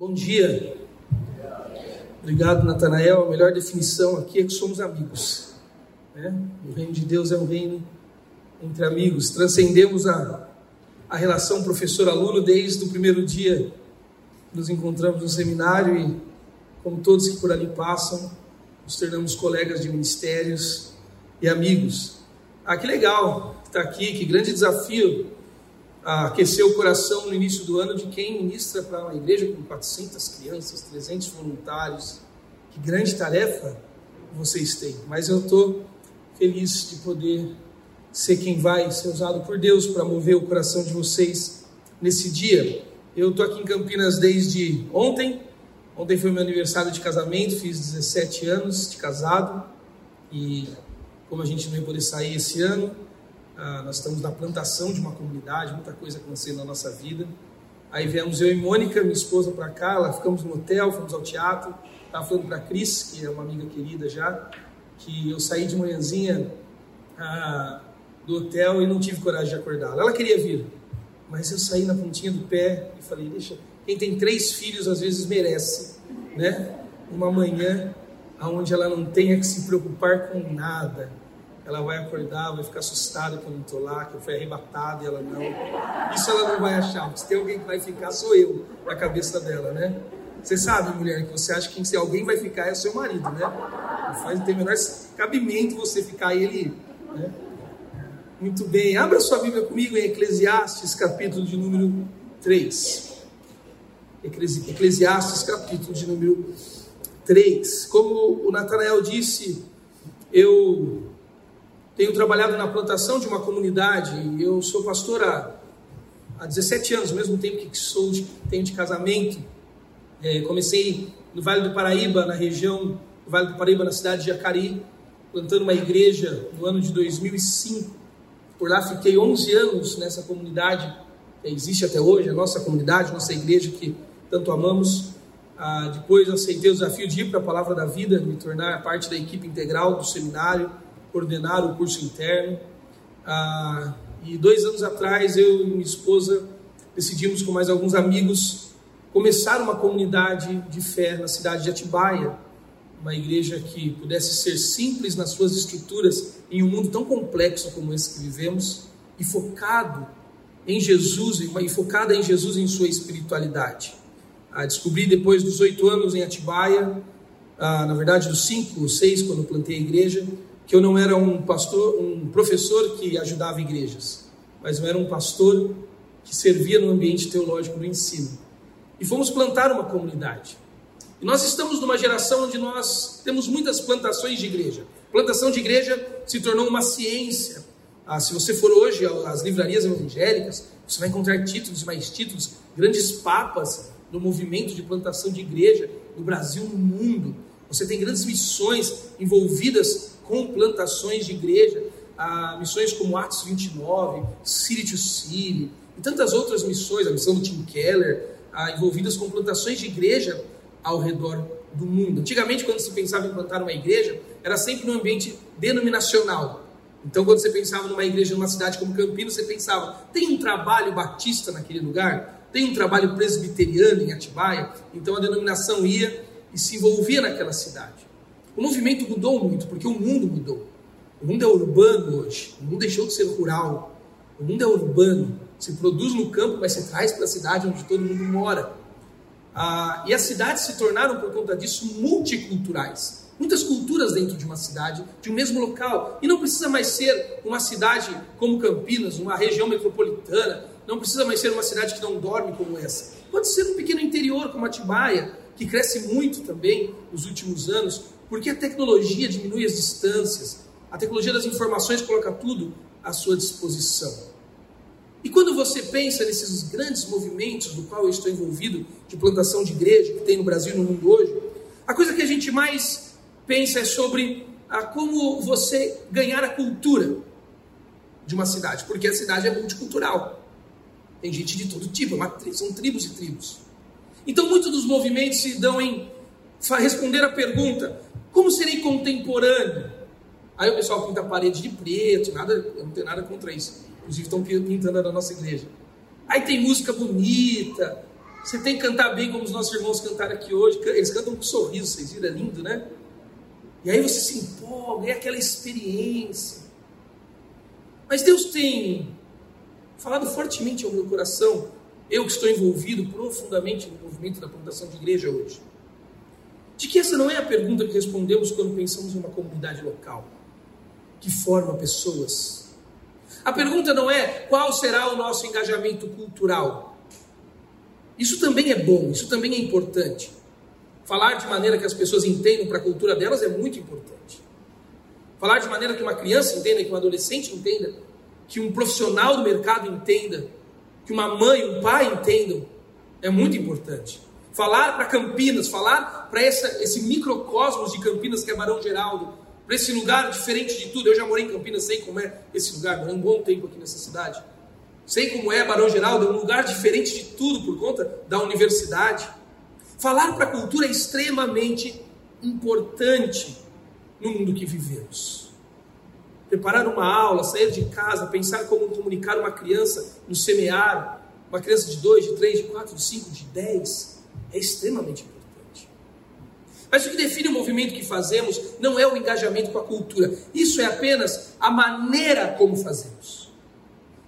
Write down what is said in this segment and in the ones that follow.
Bom dia. Obrigado, Natanael. A melhor definição aqui é que somos amigos. Né? O reino de Deus é um reino entre amigos. Transcendemos a, a relação professor-aluno desde o primeiro dia. Nos encontramos no seminário e, como todos que por ali passam, nos tornamos colegas de ministérios e amigos. Ah, que legal estar aqui, que grande desafio aquecer o coração no início do ano de quem ministra para uma igreja com 400 crianças, 300 voluntários. Que grande tarefa vocês têm. Mas eu estou feliz de poder ser quem vai ser usado por Deus para mover o coração de vocês nesse dia. Eu estou aqui em Campinas desde ontem. Ontem foi meu aniversário de casamento, fiz 17 anos de casado. E como a gente não ia poder sair esse ano, ah, nós estamos na plantação de uma comunidade, muita coisa acontecendo na nossa vida. Aí viemos eu e Mônica, minha esposa, para cá, lá ficamos no hotel, fomos ao teatro. Estava falando para a Cris, que é uma amiga querida já, que eu saí de manhãzinha ah, do hotel e não tive coragem de acordá-la. Ela queria vir, mas eu saí na pontinha do pé e falei: deixa, quem tem três filhos às vezes merece, né? Uma manhã onde ela não tenha que se preocupar com nada ela vai acordar, vai ficar assustada que eu estou lá, que eu fui arrebatado e ela não. Isso ela não vai achar, se tem alguém que vai ficar, sou eu, na cabeça dela, né? Você sabe, mulher, que você acha que se alguém vai ficar é seu marido, né? Não faz, tem o menor cabimento você ficar ele, né? Muito bem, abra sua Bíblia comigo em Eclesiastes, capítulo de número 3. Eclesiastes, capítulo de número 3. Como o Natanael disse, eu tenho trabalhado na plantação de uma comunidade. Eu sou pastor há, há 17 anos, mesmo tempo que sou de, tenho de casamento. É, comecei no Vale do Paraíba, na região do Vale do Paraíba, na cidade de Jacari, plantando uma igreja no ano de 2005. Por lá fiquei 11 anos nessa comunidade, que existe até hoje, a nossa comunidade, nossa igreja que tanto amamos. Ah, depois aceitei o desafio de ir para a Palavra da Vida, me tornar parte da equipe integral do seminário coordenar o curso interno. Ah, e dois anos atrás, eu e minha esposa decidimos, com mais alguns amigos, começar uma comunidade de fé na cidade de Atibaia, uma igreja que pudesse ser simples nas suas estruturas em um mundo tão complexo como esse que vivemos e focado em Jesus e focada em Jesus em sua espiritualidade. Ah, descobri depois dos oito anos em Atibaia, ah, na verdade dos cinco ou seis quando plantei a igreja, que eu não era um pastor, um professor que ajudava igrejas, mas eu era um pastor que servia no ambiente teológico do ensino. E fomos plantar uma comunidade. E nós estamos numa geração onde nós temos muitas plantações de igreja. Plantação de igreja se tornou uma ciência. Ah, se você for hoje às livrarias evangélicas, você vai encontrar títulos e mais títulos, grandes papas no movimento de plantação de igreja no Brasil, no mundo. Você tem grandes missões envolvidas com plantações de igreja, a missões como Atos 29, City to City e tantas outras missões, a missão do Tim Keller, envolvidas com plantações de igreja ao redor do mundo. Antigamente, quando se pensava em plantar uma igreja, era sempre no ambiente denominacional. Então, quando você pensava numa igreja numa cidade como Campinas, você pensava: tem um trabalho batista naquele lugar? Tem um trabalho presbiteriano em Atibaia? Então a denominação ia e se envolvia naquela cidade. O movimento mudou muito, porque o mundo mudou. O mundo é urbano hoje, o mundo deixou de ser rural. O mundo é urbano. Se produz no campo, mas se traz para a cidade onde todo mundo mora. Ah, e as cidades se tornaram, por conta disso, multiculturais. Muitas culturas dentro de uma cidade, de um mesmo local. E não precisa mais ser uma cidade como Campinas, uma região metropolitana. Não precisa mais ser uma cidade que não dorme como essa. Pode ser um pequeno interior como Atibaia, que cresce muito também nos últimos anos, porque a tecnologia diminui as distâncias, a tecnologia das informações coloca tudo à sua disposição. E quando você pensa nesses grandes movimentos do qual eu estou envolvido, de plantação de igreja que tem no Brasil e no mundo hoje, a coisa que a gente mais pensa é sobre a, como você ganhar a cultura de uma cidade, porque a cidade é multicultural. Tem gente de todo tipo, é são tribos e tribos. Então, muitos dos movimentos se dão em responder a pergunta: como serei contemporâneo? Aí o pessoal pinta a parede de preto, nada, eu não tenho nada contra isso. Inclusive estão pintando na nossa igreja. Aí tem música bonita, Você tem que cantar bem como os nossos irmãos cantaram aqui hoje. Eles cantam com sorriso, vocês viram? É lindo, né? E aí você se empolga, é aquela experiência. Mas Deus tem falado fortemente ao meu coração, eu que estou envolvido profundamente no movimento da plantação de igreja hoje, de que essa não é a pergunta que respondemos quando pensamos em uma comunidade local, que forma pessoas. A pergunta não é qual será o nosso engajamento cultural. Isso também é bom, isso também é importante. Falar de maneira que as pessoas entendam para a cultura delas é muito importante. Falar de maneira que uma criança entenda, que um adolescente entenda, que um profissional do mercado entenda, que uma mãe, um pai entendam, é muito importante. Falar para Campinas, falar para esse microcosmos de Campinas que é Barão Geraldo, para esse lugar diferente de tudo. Eu já morei em Campinas, sei como é esse lugar, morei um bom tempo aqui nessa cidade. Sei como é Barão Geraldo, é um lugar diferente de tudo por conta da universidade. Falar para a cultura é extremamente importante no mundo que vivemos preparar uma aula, sair de casa, pensar como comunicar uma criança no semear, uma criança de 2, de 3, de 4, de 5, de 10, é extremamente importante. Mas o que define o movimento que fazemos não é o engajamento com a cultura, isso é apenas a maneira como fazemos.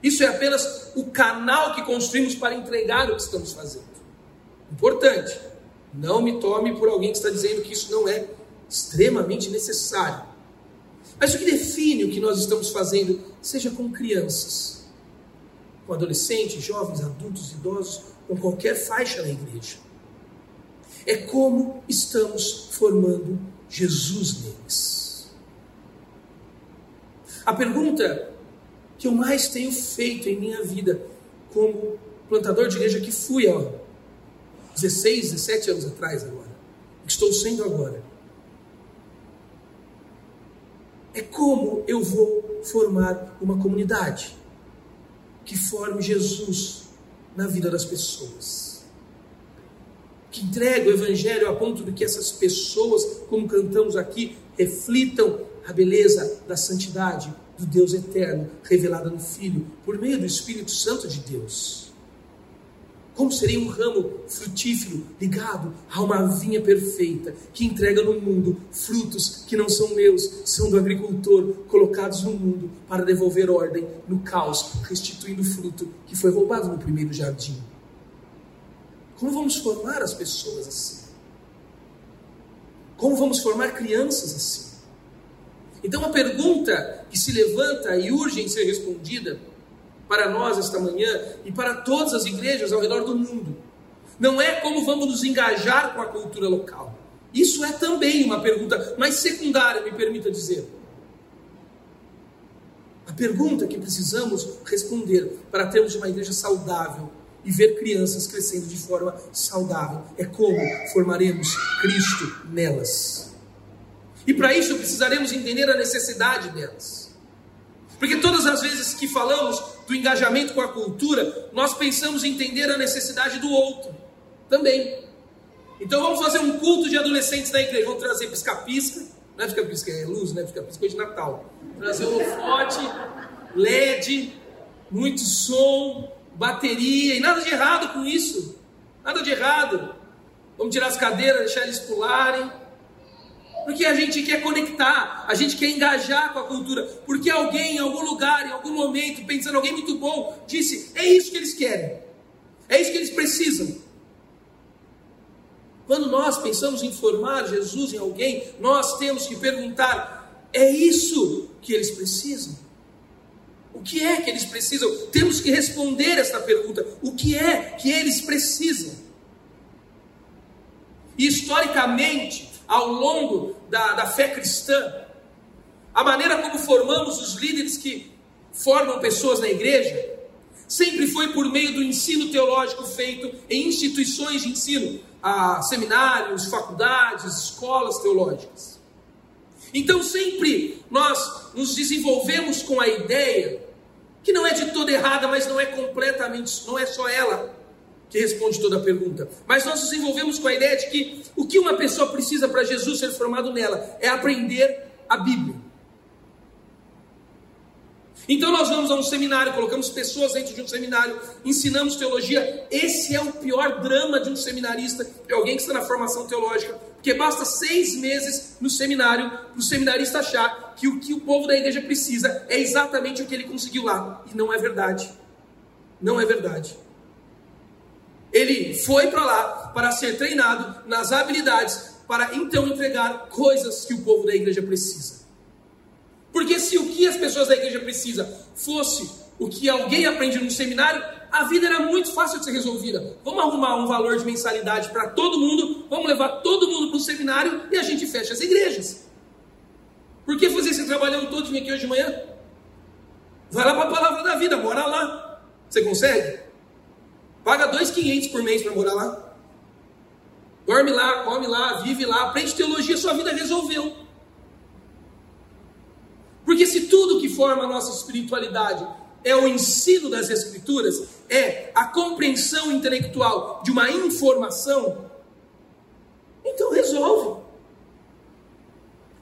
Isso é apenas o canal que construímos para entregar o que estamos fazendo. Importante, não me tome por alguém que está dizendo que isso não é extremamente necessário. Mas o que define o que nós estamos fazendo, seja com crianças, com adolescentes, jovens, adultos, idosos, com qualquer faixa na igreja, é como estamos formando Jesus neles. A pergunta que eu mais tenho feito em minha vida, como plantador de igreja que fui há 16, 17 anos atrás agora, estou sendo agora, é como eu vou formar uma comunidade que forme Jesus na vida das pessoas. Que entregue o Evangelho a ponto de que essas pessoas, como cantamos aqui, reflitam a beleza da santidade do Deus eterno revelada no Filho, por meio do Espírito Santo de Deus. Como seria um ramo frutífero ligado a uma vinha perfeita que entrega no mundo frutos que não são meus, são do agricultor, colocados no mundo para devolver ordem no caos, restituindo o fruto que foi roubado no primeiro jardim? Como vamos formar as pessoas assim? Como vamos formar crianças assim? Então, a pergunta que se levanta e urge em ser respondida para nós esta manhã e para todas as igrejas ao redor do mundo. Não é como vamos nos engajar com a cultura local. Isso é também uma pergunta mais secundária, me permita dizer. A pergunta que precisamos responder para termos uma igreja saudável e ver crianças crescendo de forma saudável é como formaremos Cristo nelas. E para isso precisaremos entender a necessidade delas. Porque todas as vezes que falamos do engajamento com a cultura, nós pensamos em entender a necessidade do outro também. Então vamos fazer um culto de adolescentes na igreja. Vamos trazer pisca-pisca, não é pisca-pisca, é luz, né? Pisca-pisca de Natal. Trazer holofote, LED, muito som, bateria, e nada de errado com isso. Nada de errado. Vamos tirar as cadeiras, deixar eles pularem. Porque a gente quer conectar, a gente quer engajar com a cultura. Porque alguém, em algum lugar, em algum momento, pensando alguém muito bom, disse: é isso que eles querem, é isso que eles precisam. Quando nós pensamos em formar Jesus em alguém, nós temos que perguntar: é isso que eles precisam? O que é que eles precisam? Temos que responder esta pergunta: o que é que eles precisam? E historicamente, ao longo da, da fé cristã, a maneira como formamos os líderes que formam pessoas na igreja, sempre foi por meio do ensino teológico feito em instituições de ensino, a seminários, faculdades, escolas teológicas. Então sempre nós nos desenvolvemos com a ideia que não é de toda errada, mas não é completamente, não é só ela que responde toda a pergunta. Mas nós nos envolvemos com a ideia de que o que uma pessoa precisa para Jesus ser formado nela é aprender a Bíblia. Então nós vamos a um seminário, colocamos pessoas dentro de um seminário, ensinamos teologia. Esse é o pior drama de um seminarista, de alguém que está na formação teológica, porque basta seis meses no seminário para o seminarista achar que o que o povo da igreja precisa é exatamente o que ele conseguiu lá. E não é verdade. Não é verdade. Ele foi para lá para ser treinado nas habilidades para então entregar coisas que o povo da igreja precisa. Porque se o que as pessoas da igreja precisam fosse o que alguém aprende no seminário, a vida era muito fácil de ser resolvida. Vamos arrumar um valor de mensalidade para todo mundo, vamos levar todo mundo para o seminário e a gente fecha as igrejas. Por que fazer esse trabalhão todo aqui hoje de manhã? Vai lá para a palavra da vida, mora lá. Você consegue? Paga 2,500 por mês para morar lá. Dorme lá, come lá, vive lá, aprende teologia, sua vida resolveu. Porque se tudo que forma a nossa espiritualidade é o ensino das Escrituras, é a compreensão intelectual de uma informação, então resolve.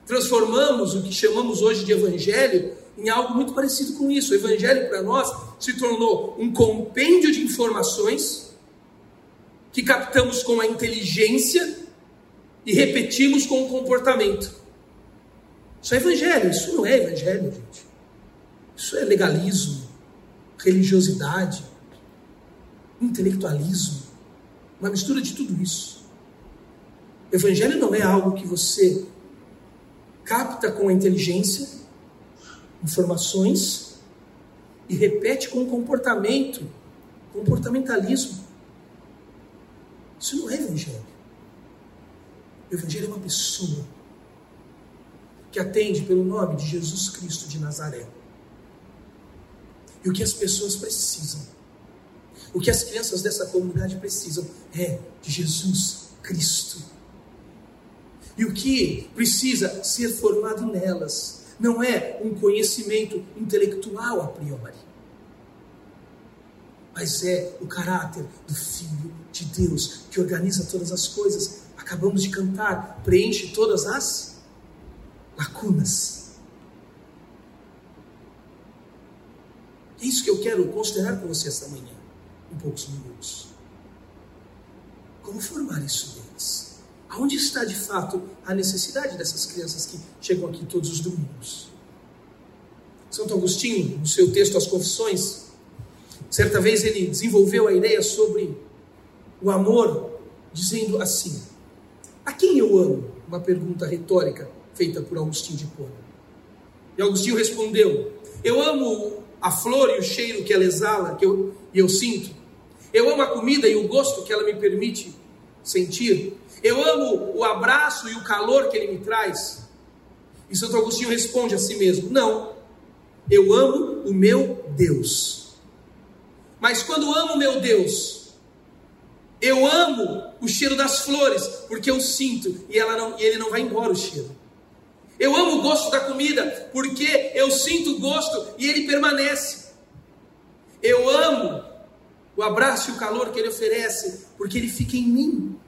Transformamos o que chamamos hoje de Evangelho em algo muito parecido com isso. O Evangelho para nós se tornou um compêndio de informações que captamos com a inteligência e repetimos com o comportamento. Isso é evangelho, isso não é evangelho, gente. Isso é legalismo, religiosidade, intelectualismo, uma mistura de tudo isso. Evangelho não é algo que você capta com a inteligência, informações e repete com comportamento, comportamentalismo. Isso não é evangelho. O evangelho é uma pessoa que atende pelo nome de Jesus Cristo de Nazaré. E o que as pessoas precisam, o que as crianças dessa comunidade precisam é de Jesus Cristo. E o que precisa ser formado nelas não é um conhecimento intelectual a priori, mas é o caráter do Filho de Deus que organiza todas as coisas. Acabamos de cantar, preenche todas as lacunas. É isso que eu quero considerar com você esta manhã, em poucos minutos. Como formar isso neles? Aonde está de fato a necessidade dessas crianças que chegam aqui todos os domingos? Santo Agostinho, no seu texto As Confissões, certa vez ele desenvolveu a ideia sobre o amor, dizendo assim: A quem eu amo? Uma pergunta retórica feita por Agostinho de Pona. E Agostinho respondeu: Eu amo a flor e o cheiro que ela exala, que eu, eu sinto. Eu amo a comida e o gosto que ela me permite sentir. Eu amo o abraço e o calor que ele me traz. E Santo Agostinho responde a si mesmo: Não, eu amo o meu Deus. Mas quando amo o meu Deus, eu amo o cheiro das flores, porque eu sinto e, ela não, e ele não vai embora o cheiro. Eu amo o gosto da comida porque eu sinto o gosto e ele permanece. Eu amo o abraço e o calor que ele oferece porque ele fica em mim.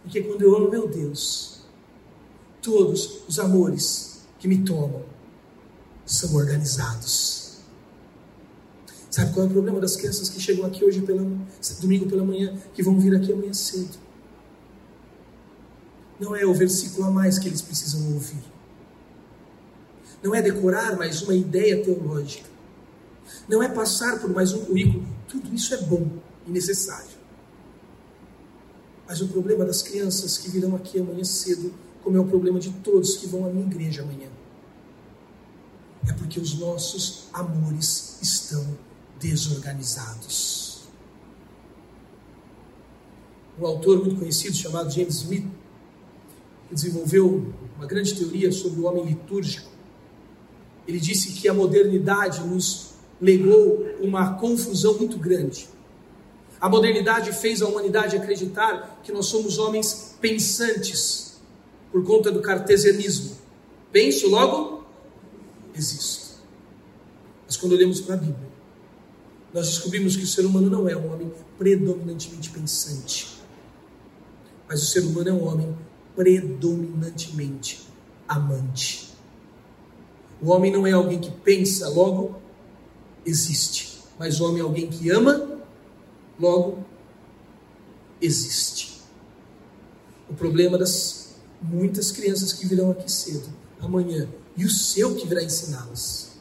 Porque quando eu amo meu Deus, todos os amores que me tomam são organizados. Sabe qual é o problema das crianças que chegam aqui hoje pela domingo pela manhã, que vão vir aqui amanhã cedo? Não é o versículo a mais que eles precisam ouvir. Não é decorar mais uma ideia teológica. Não é passar por mais um currículo. Tudo isso é bom e necessário. Mas o problema das crianças que virão aqui amanhã cedo, como é o problema de todos que vão à minha igreja amanhã, é porque os nossos amores estão desorganizados. Um autor muito conhecido chamado James Smith desenvolveu uma grande teoria sobre o homem litúrgico. Ele disse que a modernidade nos legou uma confusão muito grande. A modernidade fez a humanidade acreditar que nós somos homens pensantes por conta do cartesianismo. Penso, logo existo. Mas quando olhamos para a Bíblia, nós descobrimos que o ser humano não é um homem predominantemente pensante, mas o ser humano é um homem predominantemente amante. O homem não é alguém que pensa, logo existe. Mas o homem é alguém que ama, logo existe. O problema das muitas crianças que virão aqui cedo, amanhã, e o seu que virá ensiná-las,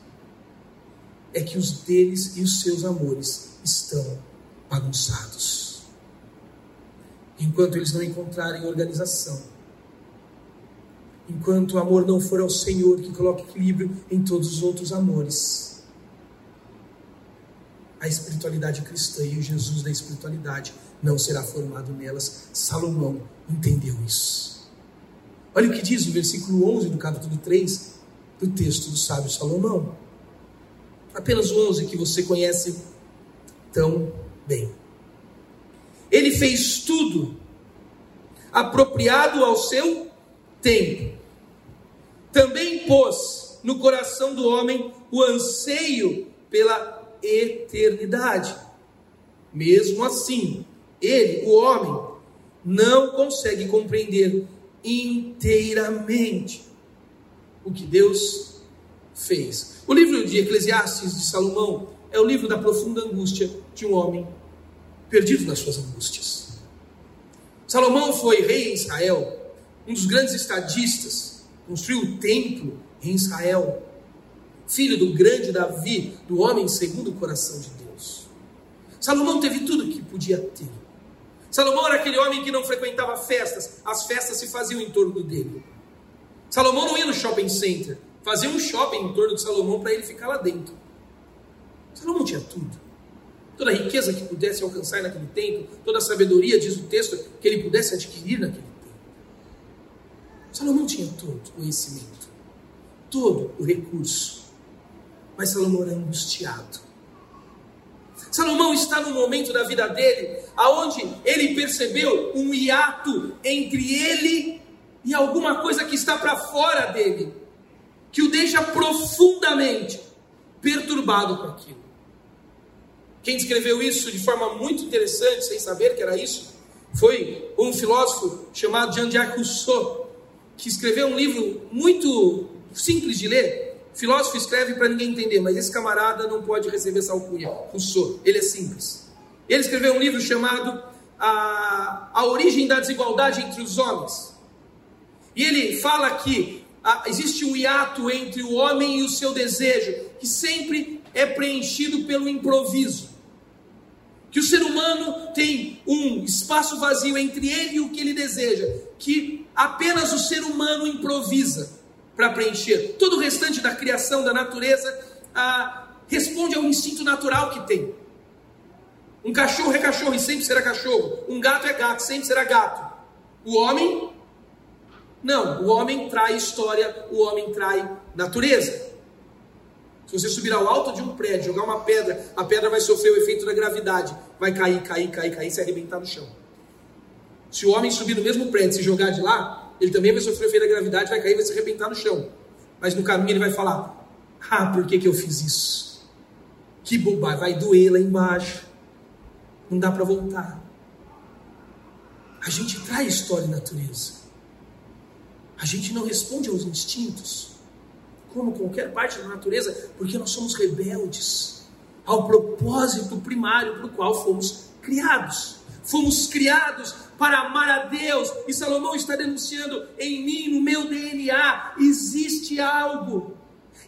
é que os deles e os seus amores estão bagunçados. Enquanto eles não encontrarem organização, enquanto o amor não for ao Senhor que coloca equilíbrio em todos os outros amores, a espiritualidade cristã e o Jesus da espiritualidade não será formado nelas. Salomão entendeu isso. Olha o que diz o versículo 11 do capítulo 3 do texto do sábio Salomão. Apenas o 11 que você conhece tão bem. Ele fez tudo apropriado ao seu tempo. Também pôs no coração do homem o anseio pela eternidade. Mesmo assim, ele, o homem, não consegue compreender inteiramente o que Deus fez. O livro de Eclesiastes de Salomão é o livro da profunda angústia de um homem perdido nas suas angústias. Salomão foi rei em Israel, um dos grandes estadistas, construiu o templo em Israel, filho do grande Davi, do homem segundo o coração de Deus. Salomão teve tudo que podia ter. Salomão era aquele homem que não frequentava festas, as festas se faziam em torno dele. Salomão não ia no shopping center, fazia um shopping em torno de Salomão para ele ficar lá dentro. Salomão tinha tudo. Toda a riqueza que pudesse alcançar naquele tempo, toda a sabedoria, diz o texto, que ele pudesse adquirir naquele tempo. Salomão tinha todo o conhecimento, todo o recurso. Mas Salomão era angustiado. Salomão está no momento da vida dele aonde ele percebeu um hiato entre ele e alguma coisa que está para fora dele, que o deixa profundamente perturbado com aquilo. Quem escreveu isso de forma muito interessante, sem saber que era isso, foi um filósofo chamado Jean-Jacques Rousseau, que escreveu um livro muito simples de ler. Filósofo escreve para ninguém entender, mas esse camarada não pode receber essa alcunha. Rousseau, ele é simples. Ele escreveu um livro chamado A, a Origem da Desigualdade entre os Homens. E ele fala que ah, existe um hiato entre o homem e o seu desejo, que sempre é preenchido pelo improviso. Que o ser humano tem um espaço vazio entre ele e o que ele deseja, que apenas o ser humano improvisa para preencher. Todo o restante da criação, da natureza, ah, responde ao instinto natural que tem. Um cachorro é cachorro e sempre será cachorro. Um gato é gato, sempre será gato. O homem não, o homem trai história, o homem trai natureza. Se você subir ao alto de um prédio, jogar uma pedra, a pedra vai sofrer o efeito da gravidade, vai cair, cair, cair, cair, se arrebentar no chão. Se o homem subir no mesmo prédio e se jogar de lá, ele também vai sofrer o da gravidade, vai cair, vai se arrebentar no chão. Mas no caminho ele vai falar: Ah, por que, que eu fiz isso? Que bobagem, vai doer lá embaixo. Não dá para voltar. A gente trai história e natureza. A gente não responde aos instintos, como qualquer parte da natureza, porque nós somos rebeldes ao propósito primário para o qual fomos criados. Fomos criados para amar a Deus, e Salomão está denunciando em mim, no meu DNA, existe algo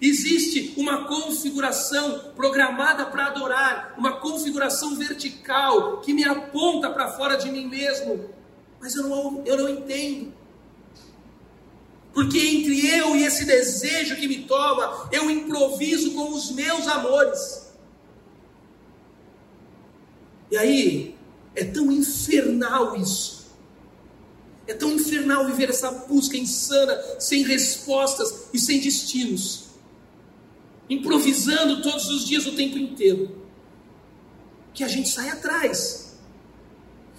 Existe uma configuração programada para adorar, uma configuração vertical que me aponta para fora de mim mesmo, mas eu não, eu não entendo. Porque entre eu e esse desejo que me toma, eu improviso com os meus amores. E aí, é tão infernal isso. É tão infernal viver essa busca insana, sem respostas e sem destinos. Improvisando todos os dias, o tempo inteiro. Que a gente sai atrás.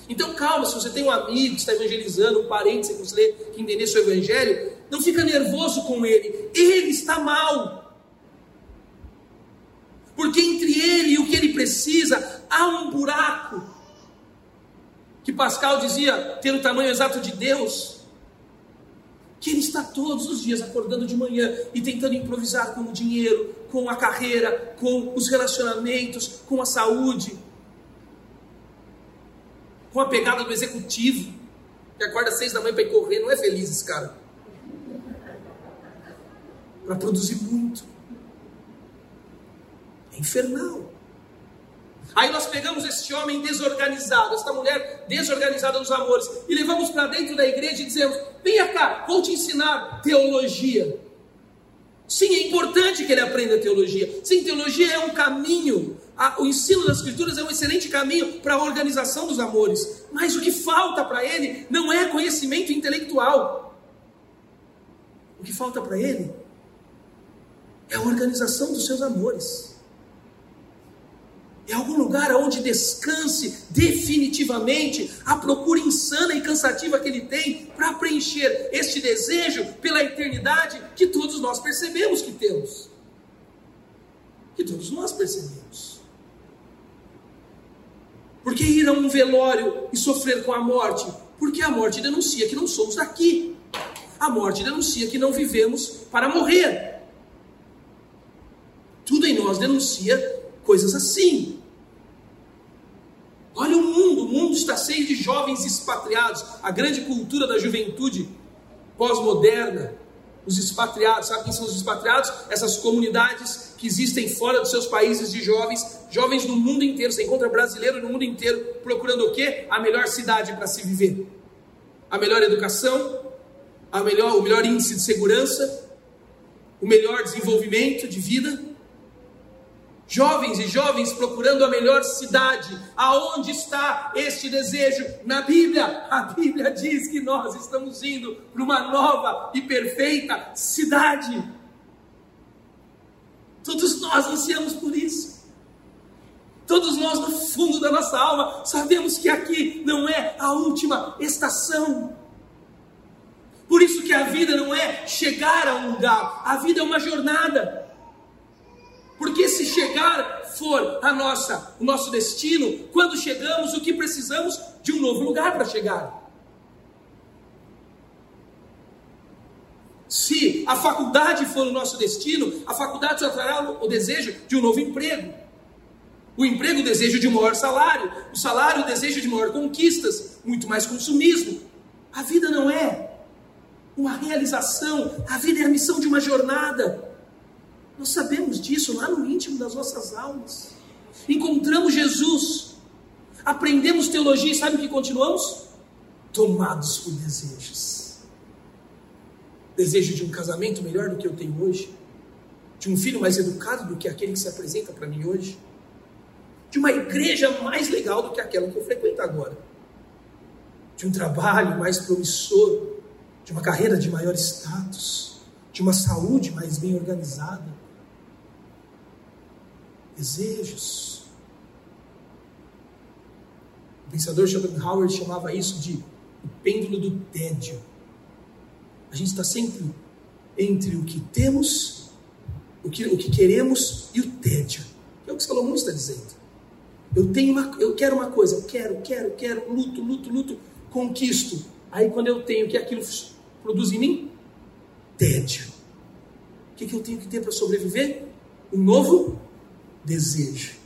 Então calma, se você tem um amigo que está evangelizando, um parente que você que entender seu evangelho, não fica nervoso com ele. Ele está mal. Porque entre ele e o que ele precisa há um buraco. Que Pascal dizia ter o tamanho exato de Deus. que ele está todos os dias acordando de manhã e tentando improvisar com o dinheiro, com a carreira, com os relacionamentos, com a saúde, com a pegada do executivo, que acorda às seis da manhã para ir correr, não é feliz esse cara. Para produzir muito. É infernal. Aí nós pegamos esse homem desorganizado, esta mulher desorganizada nos amores, e levamos para dentro da igreja e dizemos: Venha cá, vou te ensinar teologia. Sim, é importante que ele aprenda teologia. Sim, teologia é um caminho. O ensino das Escrituras é um excelente caminho para a organização dos amores. Mas o que falta para ele não é conhecimento intelectual. O que falta para ele é a organização dos seus amores é algum lugar onde descanse definitivamente a procura insana e cansativa que ele tem para preencher este desejo pela eternidade que todos nós percebemos que temos. Que todos nós percebemos. Porque ir a um velório e sofrer com a morte? Porque a morte denuncia que não somos daqui. A morte denuncia que não vivemos para morrer. Tudo em nós denuncia coisas assim. Olha o mundo, o mundo está cheio de jovens expatriados, a grande cultura da juventude pós-moderna, os expatriados, sabe quem são os expatriados? Essas comunidades que existem fora dos seus países de jovens, jovens do mundo inteiro, você encontra brasileiro no mundo inteiro procurando o quê? A melhor cidade para se viver, a melhor educação, a melhor, o melhor índice de segurança, o melhor desenvolvimento de vida. Jovens e jovens procurando a melhor cidade. Aonde está este desejo? Na Bíblia. A Bíblia diz que nós estamos indo para uma nova e perfeita cidade. Todos nós ansiamos por isso. Todos nós, no fundo da nossa alma, sabemos que aqui não é a última estação. Por isso que a vida não é chegar a um lugar, a vida é uma jornada. Porque se chegar for a nossa, o nosso destino, quando chegamos, o que precisamos de um novo lugar para chegar. Se a faculdade for o nosso destino, a faculdade só trará o desejo de um novo emprego. O emprego, o desejo de maior salário. O salário, o desejo de maior conquistas. Muito mais consumismo. A vida não é uma realização. A vida é a missão de uma jornada. Nós sabemos disso lá no íntimo das nossas almas. Encontramos Jesus, aprendemos teologia e sabe o que continuamos? Tomados por desejos. Desejo de um casamento melhor do que eu tenho hoje, de um filho mais educado do que aquele que se apresenta para mim hoje, de uma igreja mais legal do que aquela que eu frequento agora, de um trabalho mais promissor, de uma carreira de maior status, de uma saúde mais bem organizada desejos. O pensador Schopenhauer chamava isso de o pêndulo do tédio. A gente está sempre entre o que temos, o que, o que queremos e o tédio. É o que Salomão está dizendo. Eu tenho uma, eu quero uma coisa, eu quero, quero, quero, luto, luto, luto, conquisto. Aí quando eu tenho, que aquilo produz em mim? Tédio. O que, que eu tenho que ter para sobreviver? Um novo desejo.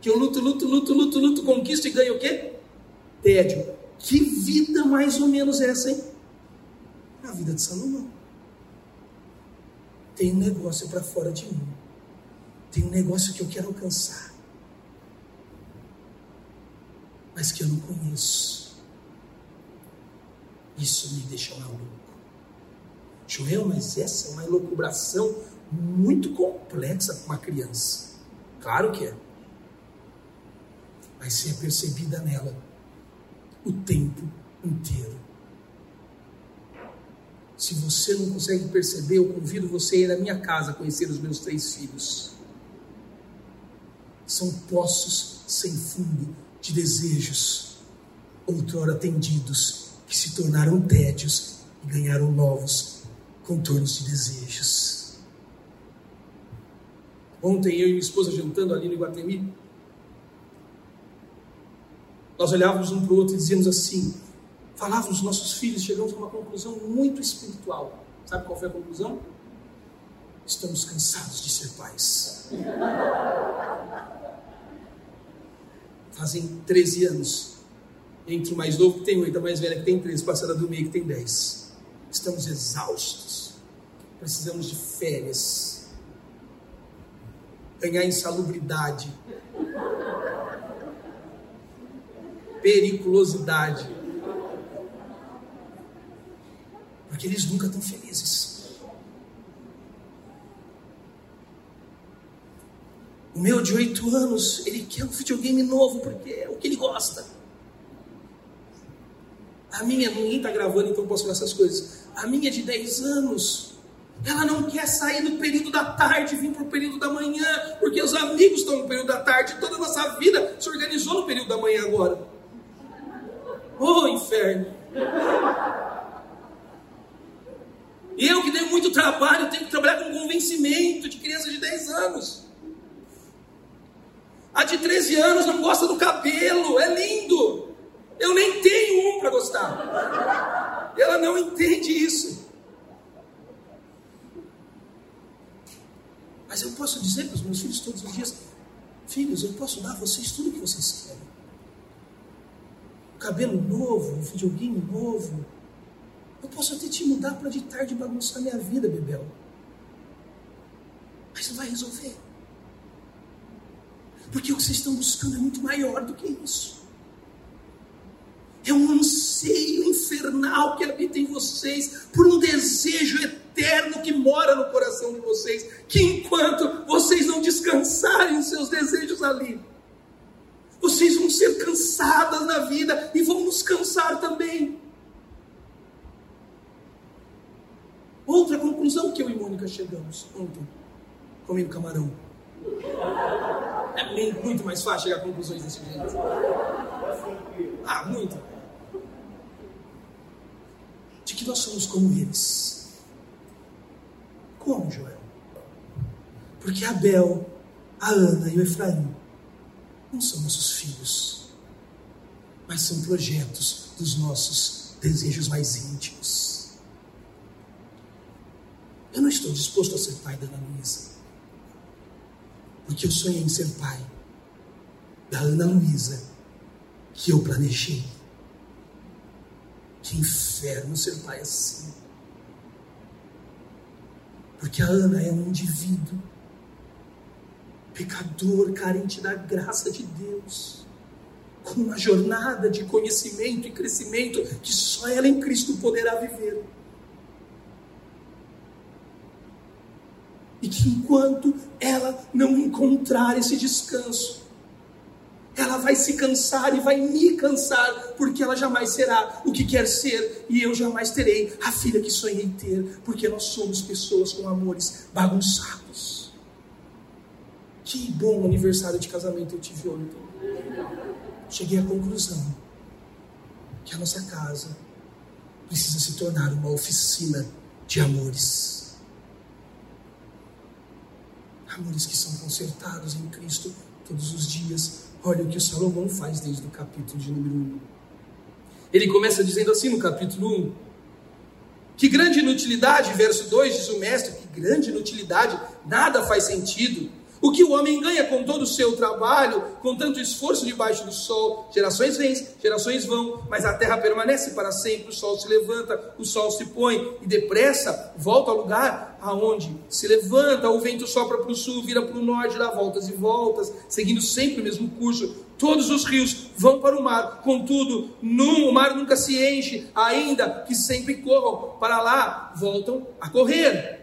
Que eu luto, luto, luto, luto, luto, conquisto e ganho o quê? Tédio. Que vida mais ou menos é essa, hein? A vida de Salomão. Tem um negócio para fora de mim. Tem um negócio que eu quero alcançar. Mas que eu não conheço. Isso me deixa maluco. Joel, mas essa é uma elucubração muito complexa para uma criança. Claro que é. Vai ser percebida nela o tempo inteiro. Se você não consegue perceber, eu convido você a ir à minha casa conhecer os meus três filhos. São poços sem fundo de desejos, outrora atendidos, que se tornaram tédios e ganharam novos contornos de desejos. Ontem eu e minha esposa jantando ali no Iguatemi, nós olhávamos um para o outro e dizíamos assim: falávamos nossos filhos, chegamos a uma conclusão muito espiritual. Sabe qual foi a conclusão? Estamos cansados de ser pais. Fazem 13 anos. Entre o mais novo que tem 8, a mais velha que tem 13, passada do meio que tem 10. Estamos exaustos. Precisamos de férias. Ganhar insalubridade. Periculosidade porque eles nunca estão felizes. O meu de oito anos, ele quer um videogame novo porque é o que ele gosta. A minha, ninguém está gravando, então eu posso falar essas coisas. A minha de 10 anos, ela não quer sair do período da tarde vir para o período da manhã, porque os amigos estão no período da tarde, toda a nossa vida se organizou no período da manhã agora. Oh, inferno! E eu que dei muito trabalho, tenho que trabalhar com convencimento de criança de 10 anos. A de 13 anos não gosta do cabelo, é lindo. Eu nem tenho um para gostar. Ela não entende isso. Mas eu posso dizer para os meus filhos todos os dias: Filhos, eu posso dar a vocês tudo o que vocês querem. Cabelo novo, um videogame novo, eu posso até te mudar para de tarde bagunçar minha vida, Bebel. Mas não vai resolver. Porque o que vocês estão buscando é muito maior do que isso. É um anseio infernal que habita em vocês por um desejo eterno que mora no coração de vocês. Que enquanto vocês não descansarem os seus desejos ali, vocês vão ser cansadas na vida e vão nos cansar também. Outra conclusão que eu e Mônica chegamos ontem, comendo camarão. É muito mais fácil chegar a conclusões desse jeito. Ah, muito. De que nós somos como eles. Como, Joel? Porque Abel, a Ana e o Efraim não são nossos filhos, mas são projetos dos nossos desejos mais íntimos. Eu não estou disposto a ser pai da Ana Luísa. Porque eu sonhei em ser pai da Ana Luísa que eu planejei. Que inferno ser pai assim. Porque a Ana é um indivíduo pecador, carente da graça de Deus, com uma jornada de conhecimento e crescimento que só ela em Cristo poderá viver. E que enquanto ela não encontrar esse descanso, ela vai se cansar e vai me cansar, porque ela jamais será o que quer ser, e eu jamais terei a filha que sonhei ter, porque nós somos pessoas com amores bagunçados. Que bom aniversário de casamento eu tive ontem. Cheguei à conclusão que a nossa casa precisa se tornar uma oficina de amores amores que são consertados em Cristo todos os dias. Olha o que Salomão faz desde o capítulo de número 1. Ele começa dizendo assim no capítulo 1: Que grande inutilidade, verso 2 diz o mestre, que grande inutilidade, nada faz sentido. O que o homem ganha com todo o seu trabalho, com tanto esforço debaixo do sol, gerações vêm, gerações vão, mas a terra permanece para sempre, o sol se levanta, o sol se põe e depressa volta ao lugar aonde se levanta, o vento sopra para o sul, vira para o norte, dá voltas e voltas, seguindo sempre o mesmo curso. Todos os rios vão para o mar, contudo, no, o mar nunca se enche, ainda que sempre corram para lá, voltam a correr.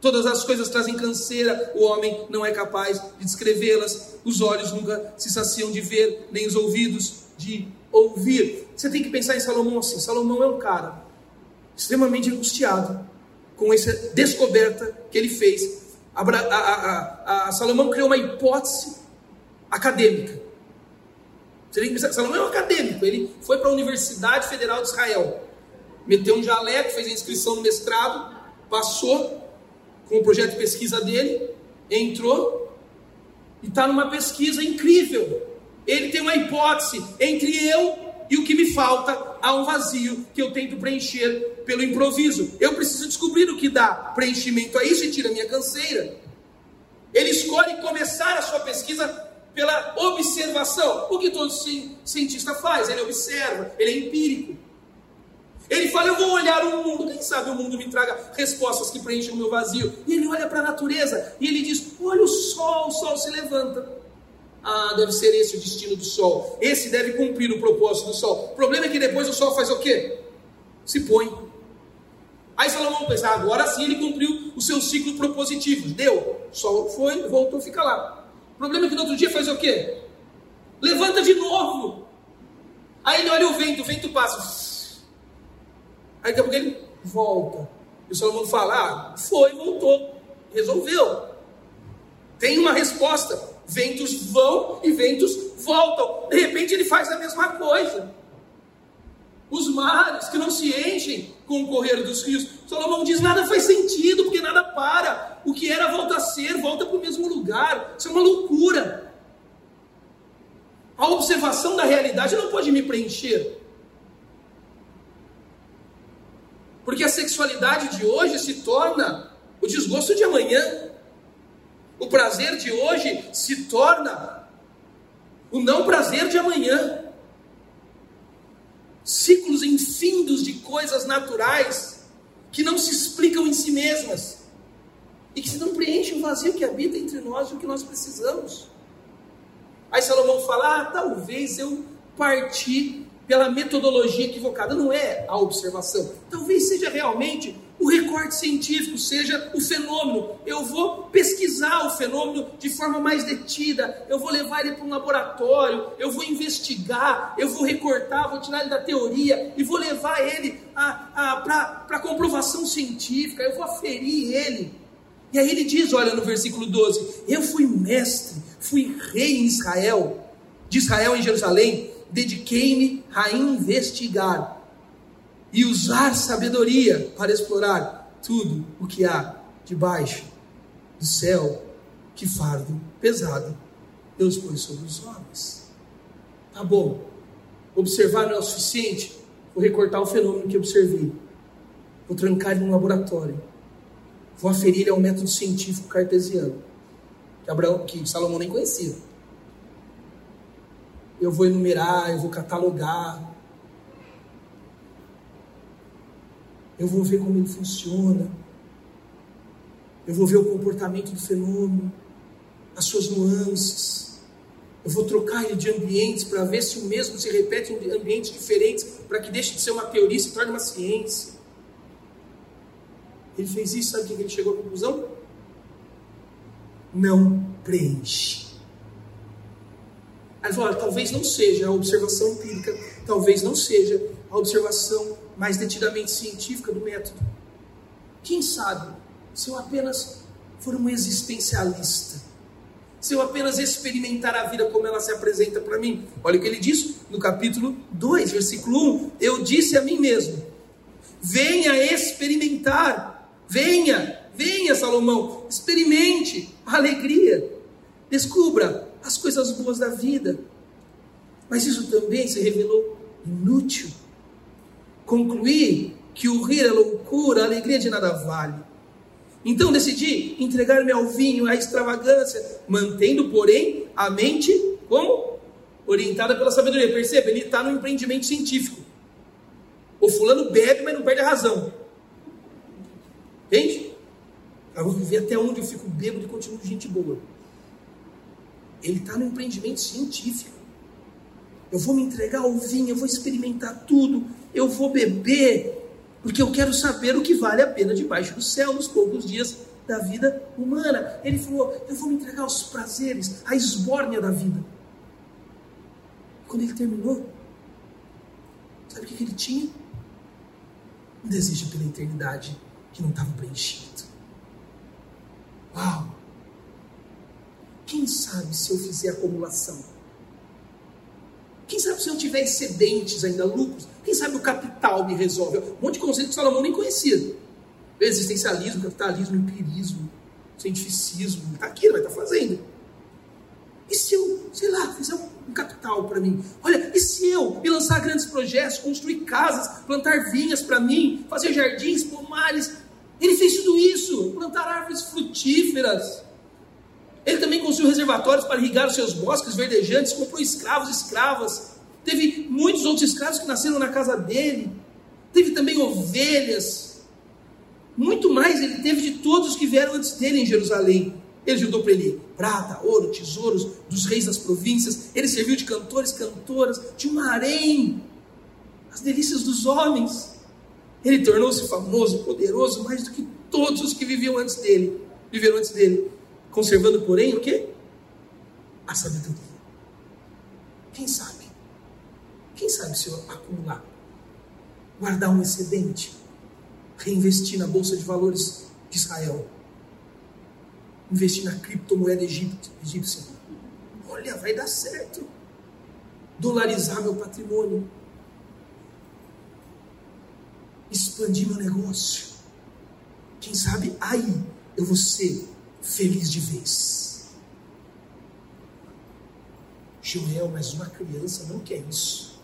Todas as coisas trazem canseira, o homem não é capaz de descrevê-las, os olhos nunca se saciam de ver, nem os ouvidos de ouvir. Você tem que pensar em Salomão assim: Salomão é um cara extremamente angustiado com essa descoberta que ele fez. A, a, a, Salomão criou uma hipótese acadêmica. Você tem que pensar, Salomão é um acadêmico, ele foi para a Universidade Federal de Israel, meteu um jaleco, fez a inscrição no mestrado, passou com o projeto de pesquisa dele, entrou e está numa pesquisa incrível. Ele tem uma hipótese entre eu E o que me falta, há um vazio que eu tento preencher pelo improviso. Eu preciso descobrir o que dá preenchimento a isso e tira minha canseira. Ele escolhe começar a sua pesquisa pela observação. O que todo cientista faz? Ele observa, ele é empírico. Ele fala: Eu vou olhar o mundo. Quem sabe o mundo me traga respostas que preenchem o meu vazio. E ele olha para a natureza e ele diz: Olha o sol, o sol se levanta. Ah, deve ser esse o destino do sol. Esse deve cumprir o propósito do sol. O problema é que depois o sol faz o quê? Se põe. Aí Salomão pensa: Agora sim ele cumpriu o seu ciclo propositivo. Deu. O sol foi, voltou, fica lá. O problema é que no outro dia faz o quê? Levanta de novo. Aí ele olha o vento, o vento passa Aí daqui a pouco ele volta. E o Salomão fala: ah, foi, voltou, resolveu. Tem uma resposta. Ventos vão e ventos voltam. De repente ele faz a mesma coisa. Os mares que não se enchem com o correr dos rios. Salomão diz: nada faz sentido, porque nada para. O que era volta a ser, volta para o mesmo lugar. Isso é uma loucura. A observação da realidade não pode me preencher. Porque a sexualidade de hoje se torna o desgosto de amanhã. O prazer de hoje se torna o não prazer de amanhã. Ciclos infindos de coisas naturais que não se explicam em si mesmas e que não preenchem o vazio que habita entre nós e o que nós precisamos. Aí Salomão fala: ah, talvez eu parti pela metodologia equivocada. Não é a observação. Talvez seja realmente o recorte científico, seja o fenômeno. Eu vou pesquisar o fenômeno de forma mais detida. Eu vou levar ele para um laboratório. Eu vou investigar. Eu vou recortar, vou tirar ele da teoria e vou levar ele para a comprovação científica. Eu vou aferir ele. E aí ele diz: olha no versículo 12: Eu fui mestre, fui rei em Israel, de Israel em Jerusalém dediquei-me a investigar e usar sabedoria para explorar tudo o que há debaixo do céu. Que fardo pesado Deus pôs sobre os homens. Tá bom, observar não é o suficiente. Vou recortar o fenômeno que observei. Vou trancar ele num laboratório. Vou aferir ele ao método científico cartesiano. Que, Abraão, que Salomão nem conhecia eu vou enumerar, eu vou catalogar, eu vou ver como ele funciona, eu vou ver o comportamento do fenômeno, as suas nuances, eu vou trocar ele de ambientes para ver se o mesmo se repete em ambientes diferentes, para que deixe de ser uma teoria e se torne uma ciência. Ele fez isso, sabe o que ele chegou à conclusão? Não preenche. Aí falou, talvez não seja a observação empírica, talvez não seja a observação mais detidamente científica do método. Quem sabe, se eu apenas for um existencialista, se eu apenas experimentar a vida como ela se apresenta para mim. Olha o que ele diz no capítulo 2, versículo 1. Eu disse a mim mesmo: venha experimentar, venha, venha, Salomão, experimente a alegria, descubra as coisas boas da vida. Mas isso também se revelou inútil. Concluí que o rir é loucura, a alegria de nada vale. Então decidi entregar-me ao vinho, à extravagância, mantendo, porém, a mente como? Orientada pela sabedoria. Perceba, ele está no empreendimento científico. O fulano bebe, mas não perde a razão. Entende? Eu vou viver até onde eu fico bêbado e continuo gente boa. Ele está no empreendimento científico. Eu vou me entregar ao vinho, eu vou experimentar tudo, eu vou beber, porque eu quero saber o que vale a pena debaixo do céu nos poucos dias da vida humana. Ele falou: Eu vou me entregar aos prazeres, à esbórnia da vida. Quando ele terminou, sabe o que ele tinha? Um desejo pela eternidade que não estava preenchido. Uau! Quem sabe se eu fizer acumulação? Quem sabe se eu tiver excedentes ainda, lucros? Quem sabe o capital me resolve? Um monte de conceito que Salomão nem conhecia. Existencialismo, capitalismo, empirismo, cientificismo. Está aqui, ele vai estar tá fazendo. E se eu, sei lá, fizer um capital para mim. Olha, e se eu me lançar grandes projetos, construir casas, plantar vinhas para mim, fazer jardins, pomares? Ele fez tudo isso, plantar árvores frutíferas. Ele também construiu reservatórios para irrigar os seus bosques verdejantes, comprou escravos e escravas. Teve muitos outros escravos que nasceram na casa dele. Teve também ovelhas. Muito mais ele teve de todos os que vieram antes dele em Jerusalém. Ele juntou para ele prata, ouro, tesouros dos reis das províncias. Ele serviu de cantores, cantoras, de um harém, as delícias dos homens. Ele tornou-se famoso, poderoso, mais do que todos os que viviam antes dele, viveram antes dele, conservando, porém, o que? A sabedoria. Quem sabe? Quem sabe se eu acumular, guardar um excedente, reinvestir na bolsa de valores de Israel? investir na criptomoeda egípcia. Olha, vai dar certo. Dolarizar meu patrimônio. Expandir meu negócio. Quem sabe aí eu vou ser feliz de vez. Joel, mas uma criança não quer isso.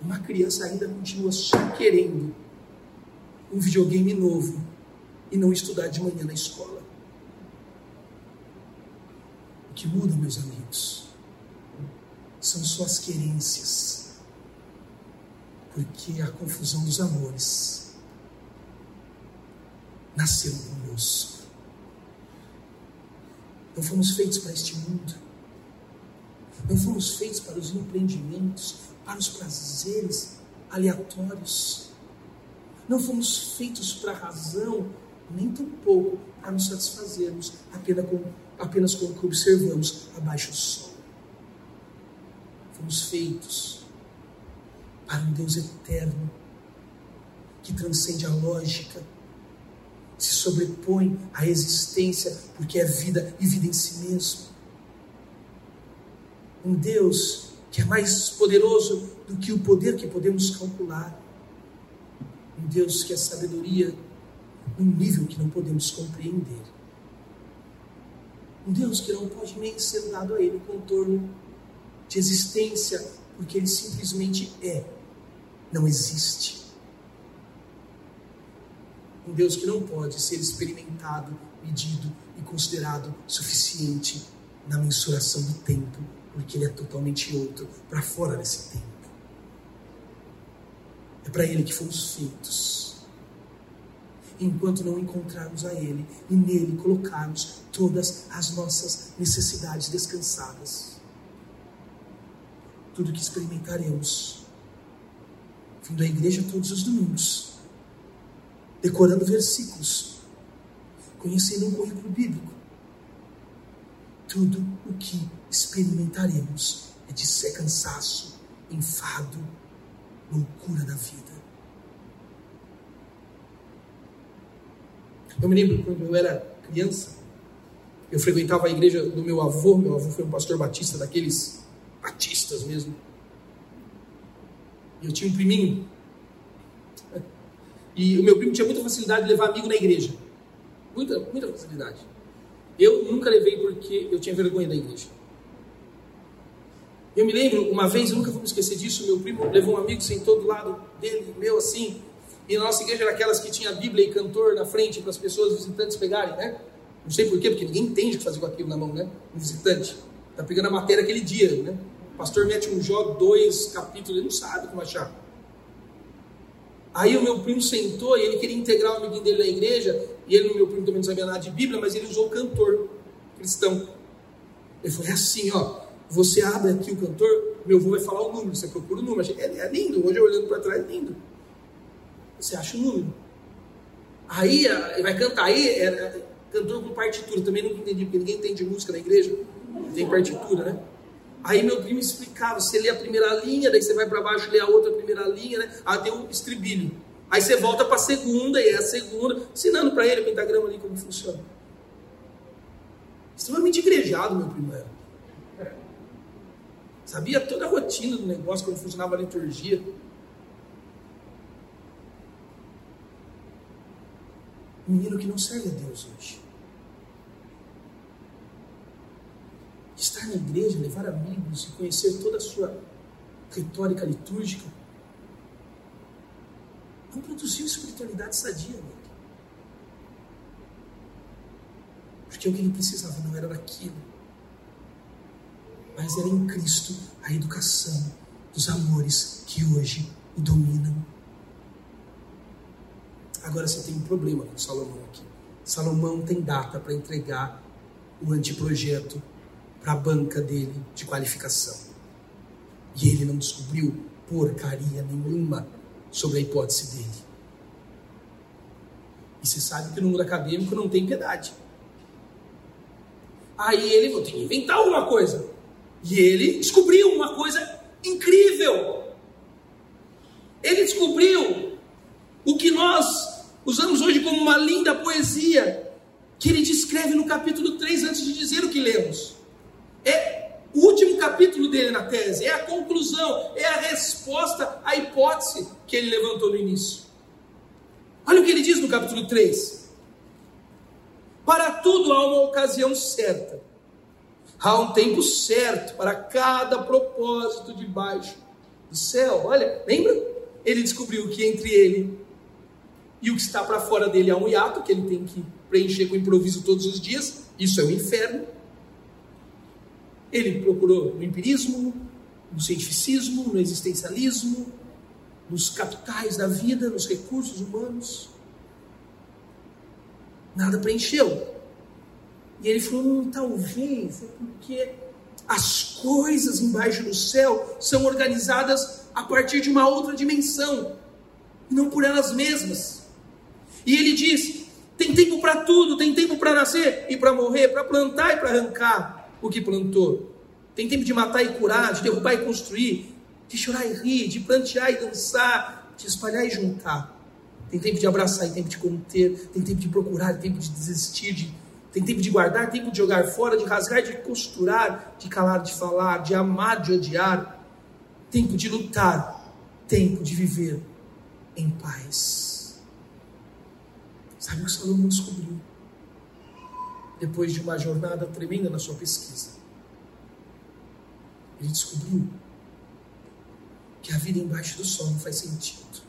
Uma criança ainda continua só querendo um videogame novo e não estudar de manhã na escola. O que muda, meus amigos, são suas querências, porque a confusão dos amores nasceu conosco. Não fomos feitos para este mundo, não fomos feitos para os empreendimentos, para os prazeres aleatórios. Não fomos feitos para a razão, nem tão pouco para nos satisfazermos apenas com apenas com o que observamos abaixo do sol. Fomos feitos para um Deus eterno que transcende a lógica, se sobrepõe à existência, porque é vida e vida em si mesmo. Um Deus que é mais poderoso do que o poder que podemos calcular. Um Deus que é sabedoria num nível que não podemos compreender. Um Deus que não pode nem ser dado a ele contorno de existência, porque ele simplesmente é, não existe. Um Deus que não pode ser experimentado, medido e considerado suficiente na mensuração do tempo, porque ele é totalmente outro, para fora desse tempo. É para ele que fomos feitos enquanto não encontrarmos a Ele e nele colocarmos todas as nossas necessidades descansadas. Tudo que experimentaremos, vindo à igreja todos os domingos, decorando versículos, conhecendo um currículo bíblico, tudo o que experimentaremos é de ser cansaço, enfado, loucura da vida. Eu me lembro quando eu era criança, eu frequentava a igreja do meu avô. Meu avô foi um pastor batista, daqueles batistas mesmo. E eu tinha um priminho. E o meu primo tinha muita facilidade de levar amigo na igreja. Muita, muita facilidade. Eu nunca levei porque eu tinha vergonha da igreja. Eu me lembro, uma vez, eu nunca vou me esquecer disso, meu primo levou um amigo, sentou do lado dele, meu assim, e na nossa igreja era aquelas que tinha Bíblia e cantor na frente para as pessoas visitantes pegarem, né? Não sei porquê, porque ninguém entende o que fazer com aquilo na mão, né? Um visitante. Está pegando a matéria aquele dia, né? O pastor mete um Jó, dois capítulos, ele não sabe como achar. Aí o meu primo sentou e ele queria integrar o amiguinho dele na igreja, e ele, meu primo, também não sabia nada de Bíblia, mas ele usou o cantor cristão. Ele falou: é assim, ó, você abre aqui o cantor, meu avô vai falar o número, você procura o número. É, é lindo, hoje olhando para trás, é lindo. Você acha o número. Aí vai cantar. Aí é, é, cantor com partitura. Também nunca entendi, porque ninguém entende música na igreja. Tem partitura, né? Aí meu primo explicava, você lê a primeira linha, daí você vai para baixo lê a outra primeira linha, né? Aí tem o estribilho. Aí você volta para a segunda, e é a segunda, ensinando para ele o pentagrama ali como funciona. Extremamente igrejado, meu primo era. Sabia toda a rotina do negócio, como funcionava a liturgia. Menino que não serve a Deus hoje. Estar na igreja, levar amigos e conhecer toda a sua retórica litúrgica, não produziu espiritualidade sadia nele. Porque o que ele precisava não era daquilo, mas era em Cristo a educação dos amores que hoje o dominam. Agora você tem um problema com Salomão aqui. Salomão tem data para entregar o anteprojeto para a banca dele de qualificação. E ele não descobriu porcaria nenhuma sobre a hipótese dele. E você sabe que no mundo acadêmico não tem piedade. Aí ele vou ter que inventar alguma coisa. E ele descobriu uma coisa incrível. Ele descobriu o que nós usamos hoje como uma linda poesia, que ele descreve no capítulo 3 antes de dizer o que lemos. É o último capítulo dele na tese, é a conclusão, é a resposta à hipótese que ele levantou no início. Olha o que ele diz no capítulo 3. Para tudo há uma ocasião certa. Há um tempo certo para cada propósito debaixo do céu. Olha, lembra? Ele descobriu que entre ele e o que está para fora dele há um hiato que ele tem que preencher com improviso todos os dias. Isso é o inferno. Ele procurou no empirismo, no cientificismo, no existencialismo, nos capitais da vida, nos recursos humanos. Nada preencheu. E ele falou: hum, talvez é porque as coisas embaixo do céu são organizadas a partir de uma outra dimensão, não por elas mesmas. E ele diz: tem tempo para tudo, tem tempo para nascer e para morrer, para plantar e para arrancar o que plantou. Tem tempo de matar e curar, de derrubar e construir, de chorar e rir, de plantear e dançar, de espalhar e juntar. Tem tempo de abraçar e tempo de conter, tem tempo de procurar, tempo de desistir, de, tem tempo de guardar, tempo de jogar fora, de rasgar, de costurar, de calar, de falar, de amar, de odiar. Tempo de lutar, tempo de viver em paz. Sabe o que Salomão descobriu? Depois de uma jornada tremenda na sua pesquisa ele descobriu que a vida embaixo do sol não faz sentido.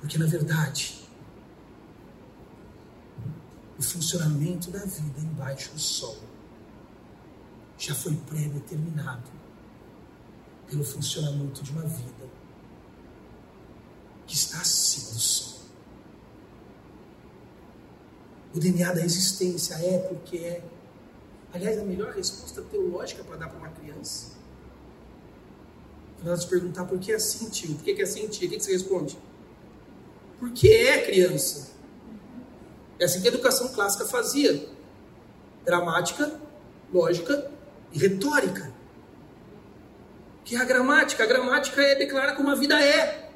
Porque, na verdade, o funcionamento da vida embaixo do sol já foi pré-determinado pelo funcionamento de uma vida que está acima do sol. O DNA da existência é porque é Aliás, a melhor resposta teológica para dar para uma criança. Quando ela te perguntar por que é assim, tio, por que é assim, tia, o que você responde? Porque é criança. É assim que a educação clássica fazia: gramática, lógica e retórica. Que é a gramática? A gramática é declara como a vida é.